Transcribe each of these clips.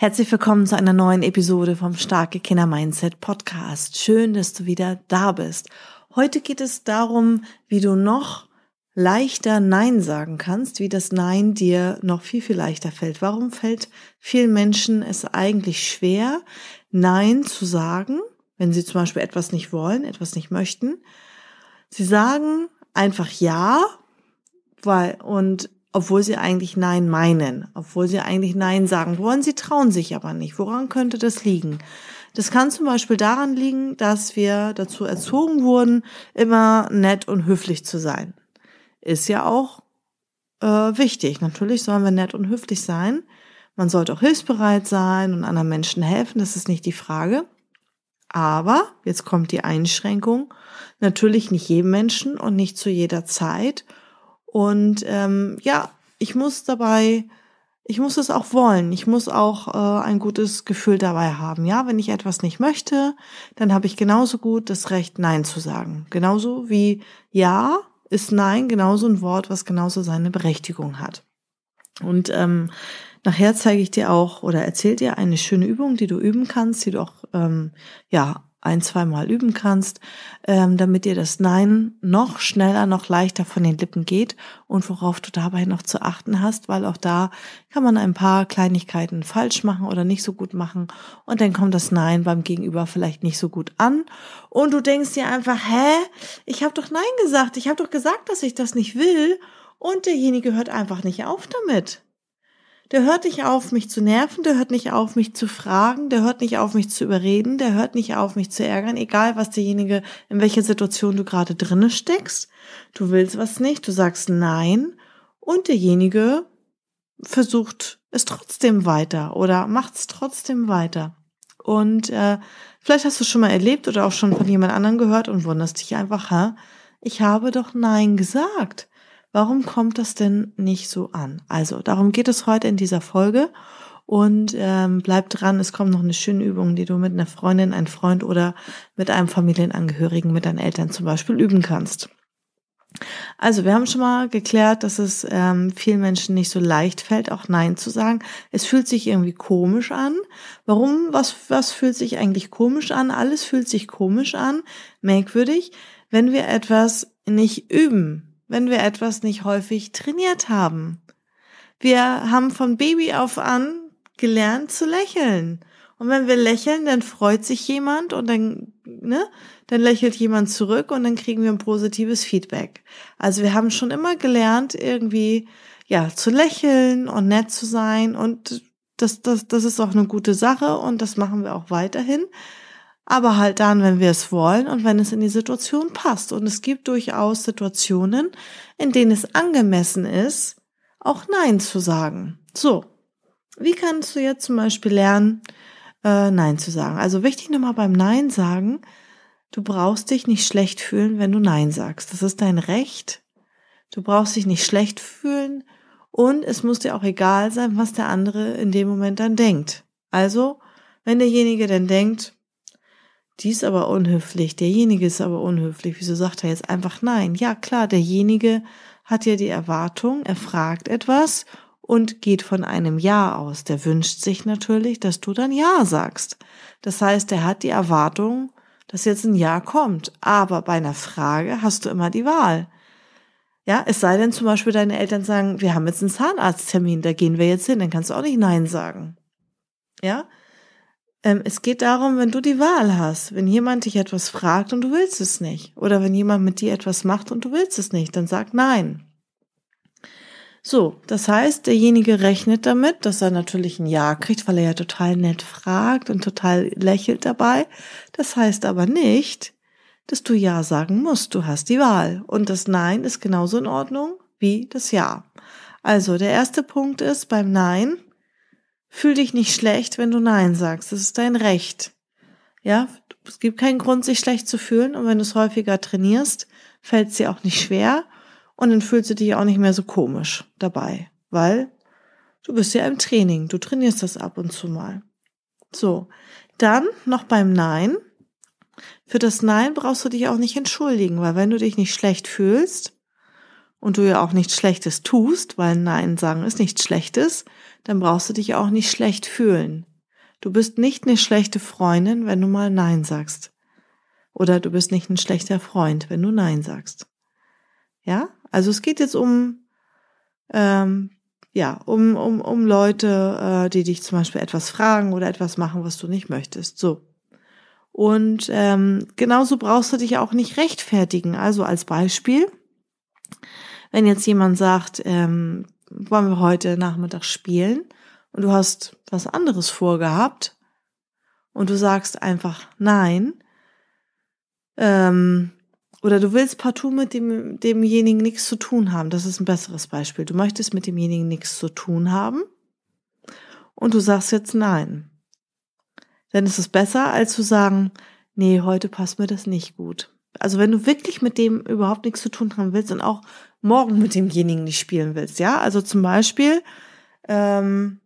Herzlich willkommen zu einer neuen Episode vom Starke Kinder Mindset Podcast. Schön, dass du wieder da bist. Heute geht es darum, wie du noch leichter Nein sagen kannst, wie das Nein dir noch viel, viel leichter fällt. Warum fällt vielen Menschen es eigentlich schwer, Nein zu sagen, wenn sie zum Beispiel etwas nicht wollen, etwas nicht möchten? Sie sagen einfach Ja, weil, und obwohl sie eigentlich Nein meinen, obwohl sie eigentlich Nein sagen wollen, sie trauen sich aber nicht. Woran könnte das liegen? Das kann zum Beispiel daran liegen, dass wir dazu erzogen wurden, immer nett und höflich zu sein. Ist ja auch äh, wichtig. Natürlich sollen wir nett und höflich sein. Man sollte auch hilfsbereit sein und anderen Menschen helfen, das ist nicht die Frage. Aber, jetzt kommt die Einschränkung, natürlich nicht jedem Menschen und nicht zu jeder Zeit und ähm, ja, ich muss dabei, ich muss es auch wollen. Ich muss auch äh, ein gutes Gefühl dabei haben. Ja, wenn ich etwas nicht möchte, dann habe ich genauso gut das Recht, Nein zu sagen. Genauso wie Ja ist Nein genauso ein Wort, was genauso seine Berechtigung hat. Und ähm, nachher zeige ich dir auch oder erzähl dir eine schöne Übung, die du üben kannst, die du auch ähm, ja ein, zweimal üben kannst, ähm, damit dir das Nein noch schneller, noch leichter von den Lippen geht und worauf du dabei noch zu achten hast, weil auch da kann man ein paar Kleinigkeiten falsch machen oder nicht so gut machen und dann kommt das Nein beim Gegenüber vielleicht nicht so gut an und du denkst dir einfach, hä, ich habe doch Nein gesagt, ich habe doch gesagt, dass ich das nicht will und derjenige hört einfach nicht auf damit. Der hört nicht auf, mich zu nerven, der hört nicht auf, mich zu fragen, der hört nicht auf, mich zu überreden, der hört nicht auf, mich zu ärgern, egal was derjenige, in welcher Situation du gerade drinne steckst. Du willst was nicht, du sagst nein und derjenige versucht es trotzdem weiter oder macht es trotzdem weiter. Und äh, vielleicht hast du schon mal erlebt oder auch schon von jemand anderem gehört und wunderst dich einfach, hä? Ich habe doch Nein gesagt. Warum kommt das denn nicht so an? Also, darum geht es heute in dieser Folge. Und ähm, bleib dran, es kommt noch eine schöne Übung, die du mit einer Freundin, einem Freund oder mit einem Familienangehörigen, mit deinen Eltern zum Beispiel üben kannst. Also, wir haben schon mal geklärt, dass es ähm, vielen Menschen nicht so leicht fällt, auch Nein zu sagen. Es fühlt sich irgendwie komisch an. Warum? Was, was fühlt sich eigentlich komisch an? Alles fühlt sich komisch an, merkwürdig, wenn wir etwas nicht üben wenn wir etwas nicht häufig trainiert haben. Wir haben von Baby auf an gelernt zu lächeln. Und wenn wir lächeln, dann freut sich jemand und dann, ne, dann lächelt jemand zurück und dann kriegen wir ein positives Feedback. Also wir haben schon immer gelernt, irgendwie, ja, zu lächeln und nett zu sein und das, das, das ist auch eine gute Sache und das machen wir auch weiterhin aber halt dann, wenn wir es wollen und wenn es in die Situation passt. Und es gibt durchaus Situationen, in denen es angemessen ist, auch Nein zu sagen. So, wie kannst du jetzt zum Beispiel lernen, äh, Nein zu sagen? Also wichtig nochmal beim Nein sagen, du brauchst dich nicht schlecht fühlen, wenn du Nein sagst. Das ist dein Recht. Du brauchst dich nicht schlecht fühlen und es muss dir auch egal sein, was der andere in dem Moment dann denkt. Also, wenn derjenige dann denkt, die ist aber unhöflich, derjenige ist aber unhöflich, wieso sagt er jetzt einfach nein? Ja klar, derjenige hat ja die Erwartung, er fragt etwas und geht von einem Ja aus. Der wünscht sich natürlich, dass du dann Ja sagst. Das heißt, er hat die Erwartung, dass jetzt ein Ja kommt. Aber bei einer Frage hast du immer die Wahl. Ja, es sei denn zum Beispiel deine Eltern sagen, wir haben jetzt einen Zahnarzttermin, da gehen wir jetzt hin, dann kannst du auch nicht Nein sagen. Ja, ähm, es geht darum, wenn du die Wahl hast, wenn jemand dich etwas fragt und du willst es nicht, oder wenn jemand mit dir etwas macht und du willst es nicht, dann sag nein. So, das heißt, derjenige rechnet damit, dass er natürlich ein Ja kriegt, weil er ja total nett fragt und total lächelt dabei. Das heißt aber nicht, dass du Ja sagen musst. Du hast die Wahl. Und das Nein ist genauso in Ordnung wie das Ja. Also, der erste Punkt ist beim Nein, fühl dich nicht schlecht, wenn du Nein sagst. Das ist dein Recht. Ja, es gibt keinen Grund, sich schlecht zu fühlen. Und wenn du es häufiger trainierst, fällt es dir auch nicht schwer. Und dann fühlst du dich auch nicht mehr so komisch dabei. Weil du bist ja im Training. Du trainierst das ab und zu mal. So. Dann noch beim Nein. Für das Nein brauchst du dich auch nicht entschuldigen, weil wenn du dich nicht schlecht fühlst und du ja auch nichts Schlechtes tust, weil Nein sagen ist nichts Schlechtes, dann brauchst du dich auch nicht schlecht fühlen. Du bist nicht eine schlechte Freundin, wenn du mal Nein sagst. Oder du bist nicht ein schlechter Freund, wenn du Nein sagst. Ja, also es geht jetzt um, ähm, ja, um, um, um Leute, äh, die dich zum Beispiel etwas fragen oder etwas machen, was du nicht möchtest. So. Und ähm, genauso brauchst du dich auch nicht rechtfertigen. Also als Beispiel, wenn jetzt jemand sagt, ähm, wollen wir heute Nachmittag spielen und du hast was anderes vorgehabt und du sagst einfach nein, ähm, oder du willst partout mit dem, demjenigen nichts zu tun haben. Das ist ein besseres Beispiel. Du möchtest mit demjenigen nichts zu tun haben und du sagst jetzt nein. Dann ist es besser, als zu sagen, nee, heute passt mir das nicht gut. Also wenn du wirklich mit dem überhaupt nichts zu tun haben willst und auch morgen mit demjenigen nicht spielen willst, ja, also zum Beispiel, ähm,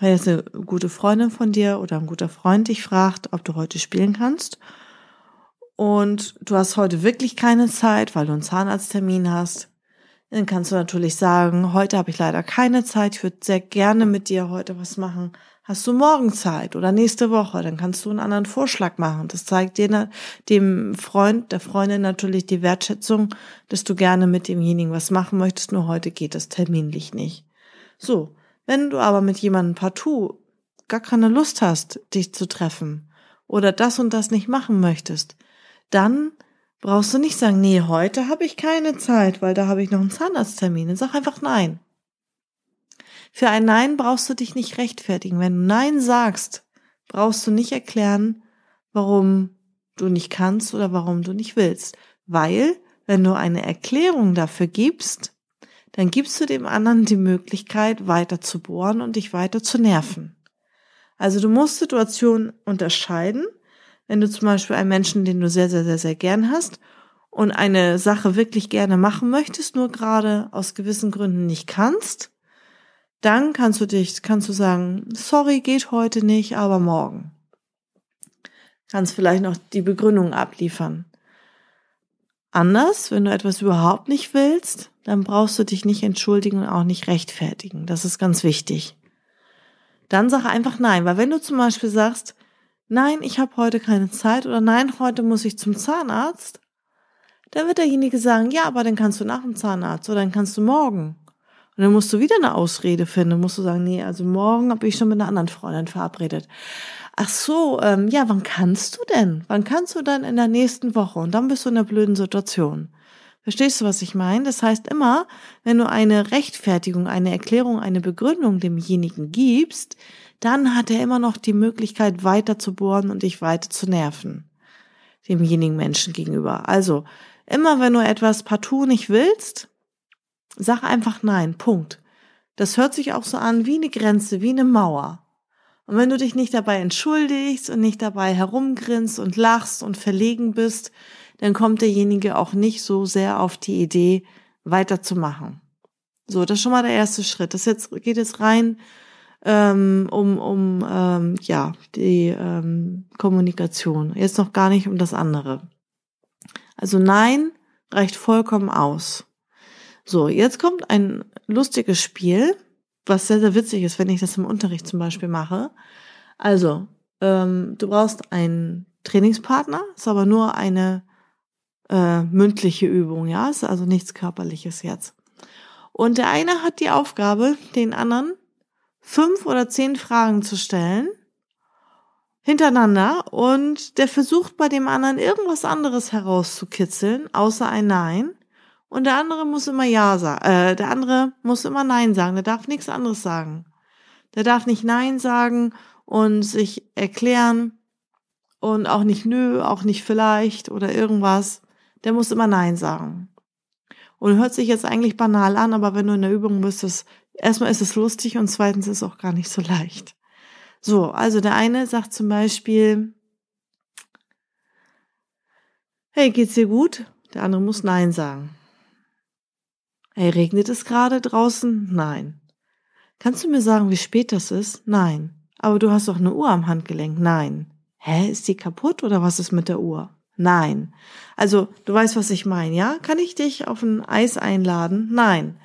wenn jetzt eine gute Freundin von dir oder ein guter Freund dich fragt, ob du heute spielen kannst und du hast heute wirklich keine Zeit, weil du einen Zahnarzttermin hast, dann kannst du natürlich sagen, heute habe ich leider keine Zeit, ich würde sehr gerne mit dir heute was machen. Hast du morgen Zeit oder nächste Woche, dann kannst du einen anderen Vorschlag machen. Das zeigt dir, dem Freund, der Freundin natürlich die Wertschätzung, dass du gerne mit demjenigen was machen möchtest, nur heute geht es terminlich nicht. So, wenn du aber mit jemandem partout gar keine Lust hast, dich zu treffen oder das und das nicht machen möchtest, dann brauchst du nicht sagen, nee, heute habe ich keine Zeit, weil da habe ich noch einen Zahnarzttermin. Sag einfach nein. Für ein Nein brauchst du dich nicht rechtfertigen. Wenn du Nein sagst, brauchst du nicht erklären, warum du nicht kannst oder warum du nicht willst. Weil, wenn du eine Erklärung dafür gibst, dann gibst du dem anderen die Möglichkeit, weiter zu bohren und dich weiter zu nerven. Also du musst Situationen unterscheiden, wenn du zum Beispiel einen Menschen, den du sehr, sehr, sehr, sehr gern hast und eine Sache wirklich gerne machen möchtest, nur gerade aus gewissen Gründen nicht kannst, dann kannst du dich, kannst du sagen, sorry, geht heute nicht, aber morgen. Kannst vielleicht noch die Begründung abliefern. Anders, wenn du etwas überhaupt nicht willst, dann brauchst du dich nicht entschuldigen und auch nicht rechtfertigen. Das ist ganz wichtig. Dann sag einfach nein, weil wenn du zum Beispiel sagst, nein, ich habe heute keine Zeit oder nein, heute muss ich zum Zahnarzt, dann wird derjenige sagen, ja, aber dann kannst du nach dem Zahnarzt oder dann kannst du morgen. Und dann musst du wieder eine Ausrede finden. Dann musst du sagen, nee, also morgen habe ich schon mit einer anderen Freundin verabredet. Ach so, ähm, ja, wann kannst du denn? Wann kannst du dann in der nächsten Woche? Und dann bist du in einer blöden Situation. Verstehst du, was ich meine? Das heißt immer, wenn du eine Rechtfertigung, eine Erklärung, eine Begründung demjenigen gibst, dann hat er immer noch die Möglichkeit, weiter zu bohren und dich weiter zu nerven. Demjenigen Menschen gegenüber. Also, immer wenn du etwas partout nicht willst, sag einfach nein. Punkt. Das hört sich auch so an wie eine Grenze, wie eine Mauer. Und wenn du dich nicht dabei entschuldigst und nicht dabei herumgrinst und lachst und verlegen bist, dann kommt derjenige auch nicht so sehr auf die Idee, weiterzumachen. So, das ist schon mal der erste Schritt. Das jetzt geht jetzt rein ähm, um um ähm, ja die ähm, Kommunikation. Jetzt noch gar nicht um das andere. Also nein reicht vollkommen aus. So, jetzt kommt ein lustiges Spiel was sehr, sehr witzig ist, wenn ich das im Unterricht zum Beispiel mache. Also, ähm, du brauchst einen Trainingspartner, ist aber nur eine äh, mündliche Übung, ja, ist also nichts Körperliches jetzt. Und der eine hat die Aufgabe, den anderen fünf oder zehn Fragen zu stellen hintereinander und der versucht bei dem anderen irgendwas anderes herauszukitzeln, außer ein Nein. Und der andere muss immer Ja sagen. Äh, der andere muss immer Nein sagen. Der darf nichts anderes sagen. Der darf nicht Nein sagen und sich erklären und auch nicht nö, auch nicht vielleicht oder irgendwas. Der muss immer Nein sagen. Und hört sich jetzt eigentlich banal an, aber wenn du in der Übung bist, ist, erstmal ist es lustig und zweitens ist es auch gar nicht so leicht. So, also der eine sagt zum Beispiel, hey, geht's dir gut? Der andere muss Nein sagen. Hey, regnet es gerade draußen? Nein. Kannst du mir sagen, wie spät das ist? Nein. Aber du hast doch eine Uhr am Handgelenk? Nein. Hä, ist die kaputt oder was ist mit der Uhr? Nein. Also, du weißt, was ich meine, ja? Kann ich dich auf ein Eis einladen? Nein.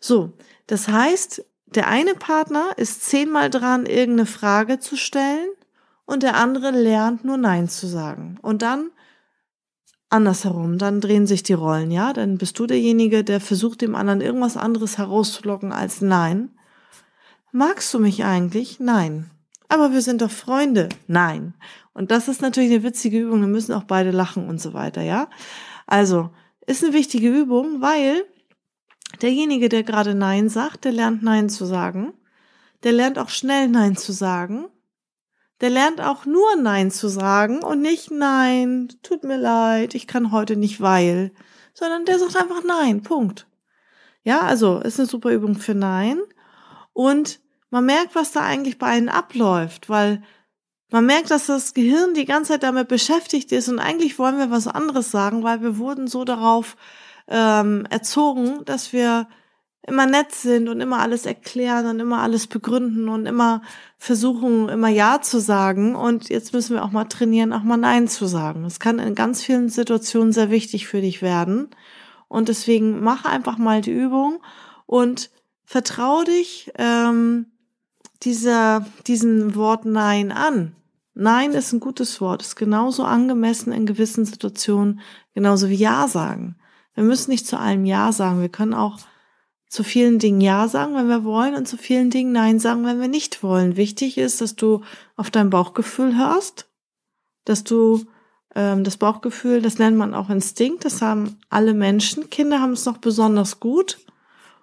So, das heißt, der eine Partner ist zehnmal dran, irgendeine Frage zu stellen und der andere lernt nur Nein zu sagen. Und dann andersherum, dann drehen sich die Rollen, ja? Dann bist du derjenige, der versucht, dem anderen irgendwas anderes herauszulocken als Nein. Magst du mich eigentlich? Nein. Aber wir sind doch Freunde. Nein. Und das ist natürlich eine witzige Übung, da müssen auch beide lachen und so weiter, ja? Also, ist eine wichtige Übung, weil derjenige, der gerade Nein sagt, der lernt Nein zu sagen. Der lernt auch schnell Nein zu sagen. Der lernt auch nur Nein zu sagen und nicht Nein, tut mir leid, ich kann heute nicht, weil, sondern der sagt einfach Nein, Punkt. Ja, also ist eine super Übung für Nein. Und man merkt, was da eigentlich bei einem abläuft, weil man merkt, dass das Gehirn die ganze Zeit damit beschäftigt ist und eigentlich wollen wir was anderes sagen, weil wir wurden so darauf ähm, erzogen, dass wir immer nett sind und immer alles erklären und immer alles begründen und immer versuchen, immer Ja zu sagen. Und jetzt müssen wir auch mal trainieren, auch mal Nein zu sagen. Das kann in ganz vielen Situationen sehr wichtig für dich werden. Und deswegen mach einfach mal die Übung und vertrau dich ähm, dieser, diesen Wort Nein an. Nein ist ein gutes Wort, ist genauso angemessen in gewissen Situationen, genauso wie Ja sagen. Wir müssen nicht zu allem Ja sagen. Wir können auch zu vielen Dingen Ja sagen, wenn wir wollen, und zu vielen Dingen Nein sagen, wenn wir nicht wollen. Wichtig ist, dass du auf dein Bauchgefühl hörst, dass du ähm, das Bauchgefühl, das nennt man auch Instinkt, das haben alle Menschen. Kinder haben es noch besonders gut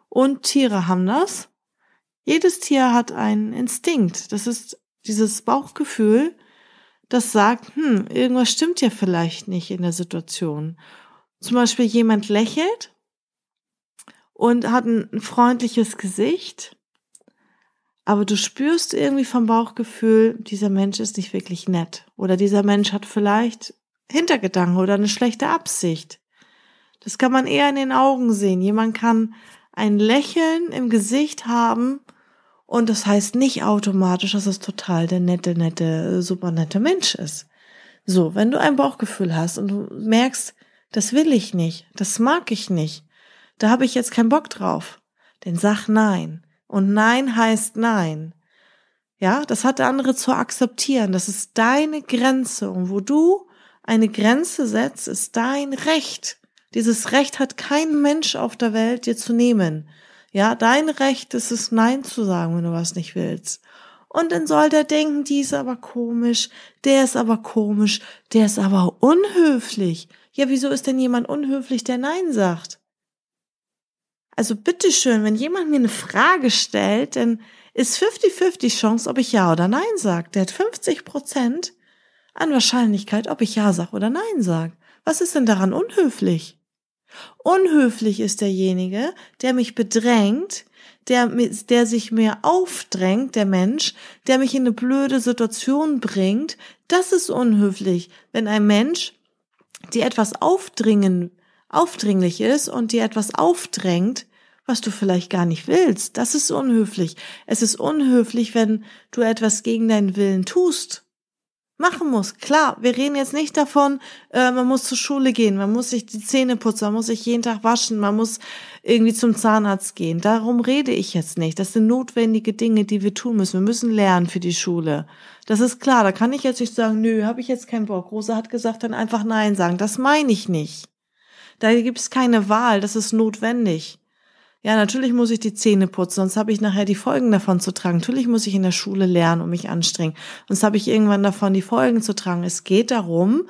und Tiere haben das. Jedes Tier hat einen Instinkt. Das ist dieses Bauchgefühl, das sagt, hm, irgendwas stimmt ja vielleicht nicht in der Situation. Zum Beispiel jemand lächelt und hat ein freundliches Gesicht, aber du spürst irgendwie vom Bauchgefühl, dieser Mensch ist nicht wirklich nett oder dieser Mensch hat vielleicht Hintergedanken oder eine schlechte Absicht. Das kann man eher in den Augen sehen. Jemand kann ein Lächeln im Gesicht haben und das heißt nicht automatisch, dass es total der nette, nette, super nette Mensch ist. So, wenn du ein Bauchgefühl hast und du merkst, das will ich nicht, das mag ich nicht, da habe ich jetzt keinen Bock drauf, dann sag nein. Und nein heißt nein. Ja, das hat der andere zu akzeptieren. Das ist deine Grenze. Und wo du eine Grenze setzt, ist dein Recht. Dieses Recht hat kein Mensch auf der Welt dir zu nehmen. Ja, dein Recht ist es, Nein zu sagen, wenn du was nicht willst. Und dann soll der denken, die ist aber komisch, der ist aber komisch, der ist aber unhöflich. Ja, wieso ist denn jemand unhöflich, der Nein sagt? Also bitteschön, wenn jemand mir eine Frage stellt, dann ist 50-50 Chance, ob ich Ja oder Nein sage. Der hat 50 Prozent an Wahrscheinlichkeit, ob ich Ja sage oder Nein sage. Was ist denn daran unhöflich? Unhöflich ist derjenige, der mich bedrängt, der, der sich mir aufdrängt, der Mensch, der mich in eine blöde Situation bringt. Das ist unhöflich, wenn ein Mensch dir etwas aufdringen, aufdringlich ist und dir etwas aufdrängt, was du vielleicht gar nicht willst. Das ist unhöflich. Es ist unhöflich, wenn du etwas gegen deinen Willen tust machen muss. Klar, wir reden jetzt nicht davon, äh, man muss zur Schule gehen, man muss sich die Zähne putzen, man muss sich jeden Tag waschen, man muss irgendwie zum Zahnarzt gehen. Darum rede ich jetzt nicht. Das sind notwendige Dinge, die wir tun müssen. Wir müssen lernen für die Schule. Das ist klar, da kann ich jetzt nicht sagen, nö, habe ich jetzt keinen Bock. Rosa hat gesagt, dann einfach Nein sagen. Das meine ich nicht. Da gibt es keine Wahl, das ist notwendig. Ja, natürlich muss ich die Zähne putzen, sonst habe ich nachher die Folgen davon zu tragen. Natürlich muss ich in der Schule lernen und mich anstrengen. Sonst habe ich irgendwann davon die Folgen zu tragen. Es geht darum,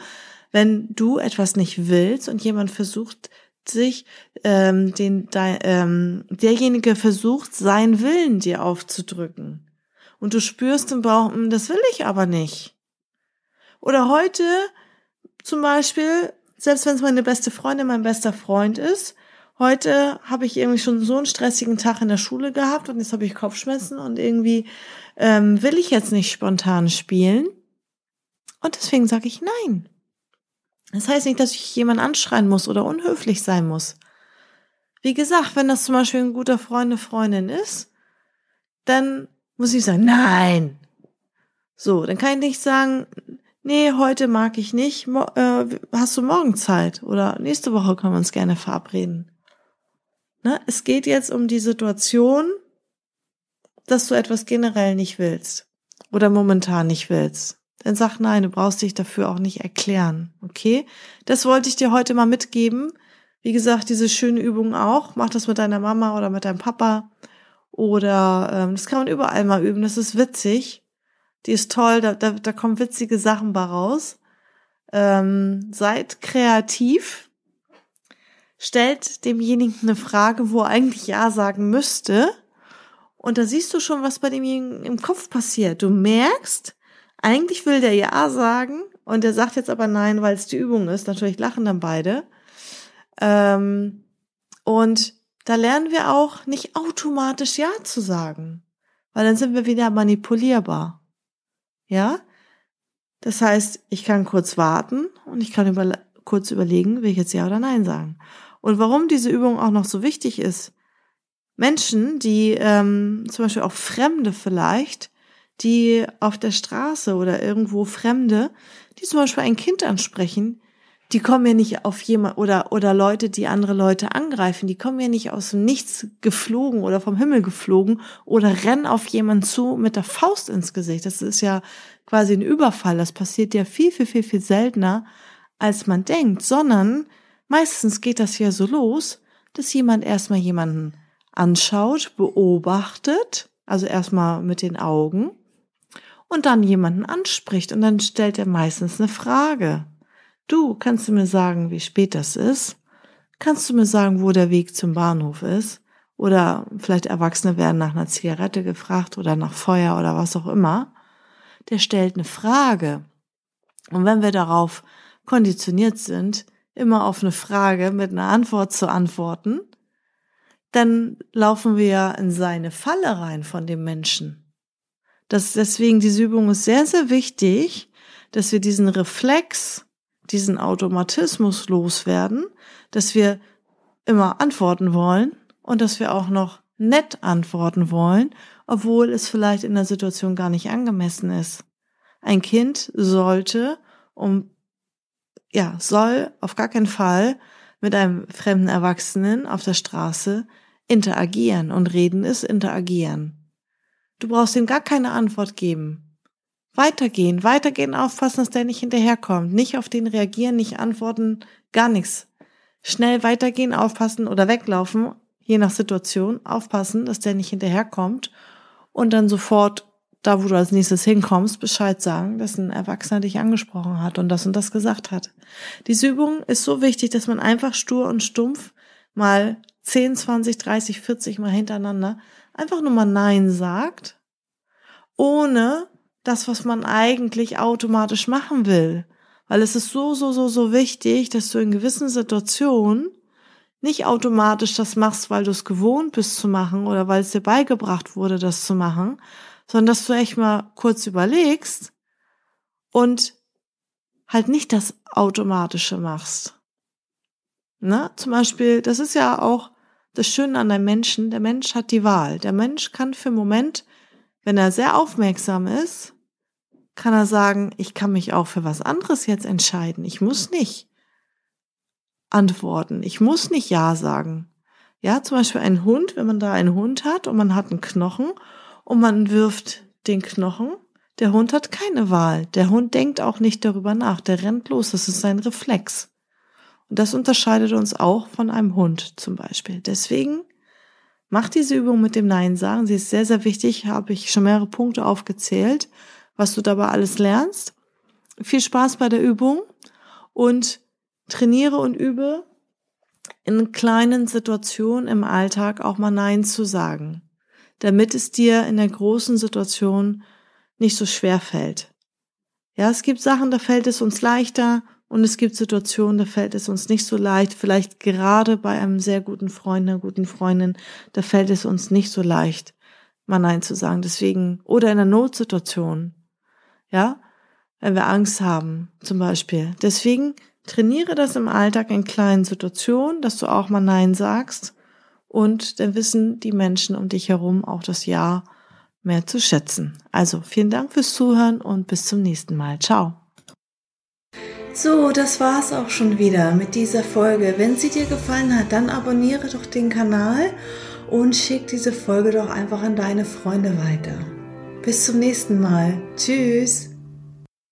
wenn du etwas nicht willst und jemand versucht, sich ähm, den de, ähm, derjenige versucht, seinen Willen dir aufzudrücken. Und du spürst im Bauch, hm, das will ich aber nicht. Oder heute zum Beispiel, selbst wenn es meine beste Freundin, mein bester Freund ist, heute habe ich irgendwie schon so einen stressigen Tag in der Schule gehabt und jetzt habe ich Kopfschmerzen und irgendwie ähm, will ich jetzt nicht spontan spielen. Und deswegen sage ich nein. Das heißt nicht, dass ich jemanden anschreien muss oder unhöflich sein muss. Wie gesagt, wenn das zum Beispiel ein guter Freund, eine Freundin ist, dann muss ich sagen, nein. So, dann kann ich nicht sagen, nee, heute mag ich nicht, äh, hast du morgen Zeit oder nächste Woche können wir uns gerne verabreden. Ne? Es geht jetzt um die Situation, dass du etwas generell nicht willst oder momentan nicht willst. Dann sag nein, du brauchst dich dafür auch nicht erklären. Okay? Das wollte ich dir heute mal mitgeben. Wie gesagt, diese schöne Übung auch. Mach das mit deiner Mama oder mit deinem Papa. Oder ähm, das kann man überall mal üben. Das ist witzig. Die ist toll, da, da, da kommen witzige Sachen bei raus. Ähm, seid kreativ. Stellt demjenigen eine Frage, wo er eigentlich Ja sagen müsste. Und da siehst du schon, was bei demjenigen im Kopf passiert. Du merkst, eigentlich will der Ja sagen und der sagt jetzt aber Nein, weil es die Übung ist. Natürlich lachen dann beide. Ähm, und da lernen wir auch nicht automatisch Ja zu sagen, weil dann sind wir wieder manipulierbar. Ja? Das heißt, ich kann kurz warten und ich kann über, kurz überlegen, will ich jetzt Ja oder Nein sagen. Und warum diese Übung auch noch so wichtig ist, Menschen, die ähm, zum Beispiel auch Fremde vielleicht, die auf der Straße oder irgendwo Fremde, die zum Beispiel ein Kind ansprechen, die kommen ja nicht auf jemand oder oder Leute, die andere Leute angreifen, die kommen ja nicht aus dem Nichts geflogen oder vom Himmel geflogen oder rennen auf jemanden zu mit der Faust ins Gesicht. Das ist ja quasi ein Überfall. Das passiert ja viel viel viel viel seltener, als man denkt, sondern meistens geht das ja so los, dass jemand erstmal jemanden anschaut, beobachtet, also erstmal mit den Augen und dann jemanden anspricht und dann stellt er meistens eine Frage. Du, kannst du mir sagen, wie spät das ist? Kannst du mir sagen, wo der Weg zum Bahnhof ist? Oder vielleicht Erwachsene werden nach einer Zigarette gefragt oder nach Feuer oder was auch immer. Der stellt eine Frage. Und wenn wir darauf konditioniert sind, immer auf eine Frage mit einer Antwort zu antworten, dann laufen wir in seine Falle rein von dem Menschen. Das, deswegen, diese Übung ist sehr, sehr wichtig, dass wir diesen Reflex, diesen Automatismus loswerden, dass wir immer antworten wollen und dass wir auch noch nett antworten wollen, obwohl es vielleicht in der Situation gar nicht angemessen ist. Ein Kind sollte um, ja, soll auf gar keinen Fall mit einem fremden Erwachsenen auf der Straße interagieren und reden ist interagieren. Du brauchst ihm gar keine Antwort geben. Weitergehen, weitergehen, aufpassen, dass der nicht hinterherkommt. Nicht auf den reagieren, nicht antworten, gar nichts. Schnell weitergehen, aufpassen oder weglaufen, je nach Situation, aufpassen, dass der nicht hinterherkommt und dann sofort da, wo du als nächstes hinkommst, Bescheid sagen, dass ein Erwachsener dich angesprochen hat und das und das gesagt hat. Diese Übung ist so wichtig, dass man einfach stur und stumpf mal 10, 20, 30, 40 mal hintereinander einfach nur mal Nein sagt, ohne das, was man eigentlich automatisch machen will. Weil es ist so, so, so, so wichtig, dass du in gewissen Situationen nicht automatisch das machst, weil du es gewohnt bist zu machen oder weil es dir beigebracht wurde, das zu machen, sondern dass du echt mal kurz überlegst und halt nicht das Automatische machst. Ne? Zum Beispiel, das ist ja auch das Schöne an einem Menschen, der Mensch hat die Wahl. Der Mensch kann für einen Moment, wenn er sehr aufmerksam ist, kann er sagen, ich kann mich auch für was anderes jetzt entscheiden. Ich muss nicht antworten. Ich muss nicht Ja sagen. Ja, zum Beispiel ein Hund, wenn man da einen Hund hat und man hat einen Knochen und man wirft den Knochen, der Hund hat keine Wahl. Der Hund denkt auch nicht darüber nach. Der rennt los. Das ist sein Reflex. Und das unterscheidet uns auch von einem Hund zum Beispiel. Deswegen mach diese Übung mit dem Nein sagen. Sie ist sehr, sehr wichtig. Habe ich schon mehrere Punkte aufgezählt, was du dabei alles lernst. Viel Spaß bei der Übung und trainiere und übe in kleinen Situationen im Alltag auch mal Nein zu sagen, damit es dir in der großen Situation nicht so schwer fällt. Ja, es gibt Sachen, da fällt es uns leichter Und es gibt Situationen, da fällt es uns nicht so leicht, vielleicht gerade bei einem sehr guten Freund, einer guten Freundin, da fällt es uns nicht so leicht, mal Nein zu sagen. Deswegen, oder in einer Notsituation, ja, wenn wir Angst haben, zum Beispiel. Deswegen trainiere das im Alltag in kleinen Situationen, dass du auch mal Nein sagst. Und dann wissen die Menschen um dich herum auch das Ja mehr zu schätzen. Also vielen Dank fürs Zuhören und bis zum nächsten Mal. Ciao. So, das war's auch schon wieder mit dieser Folge. Wenn sie dir gefallen hat, dann abonniere doch den Kanal und schick diese Folge doch einfach an deine Freunde weiter. Bis zum nächsten Mal. Tschüss.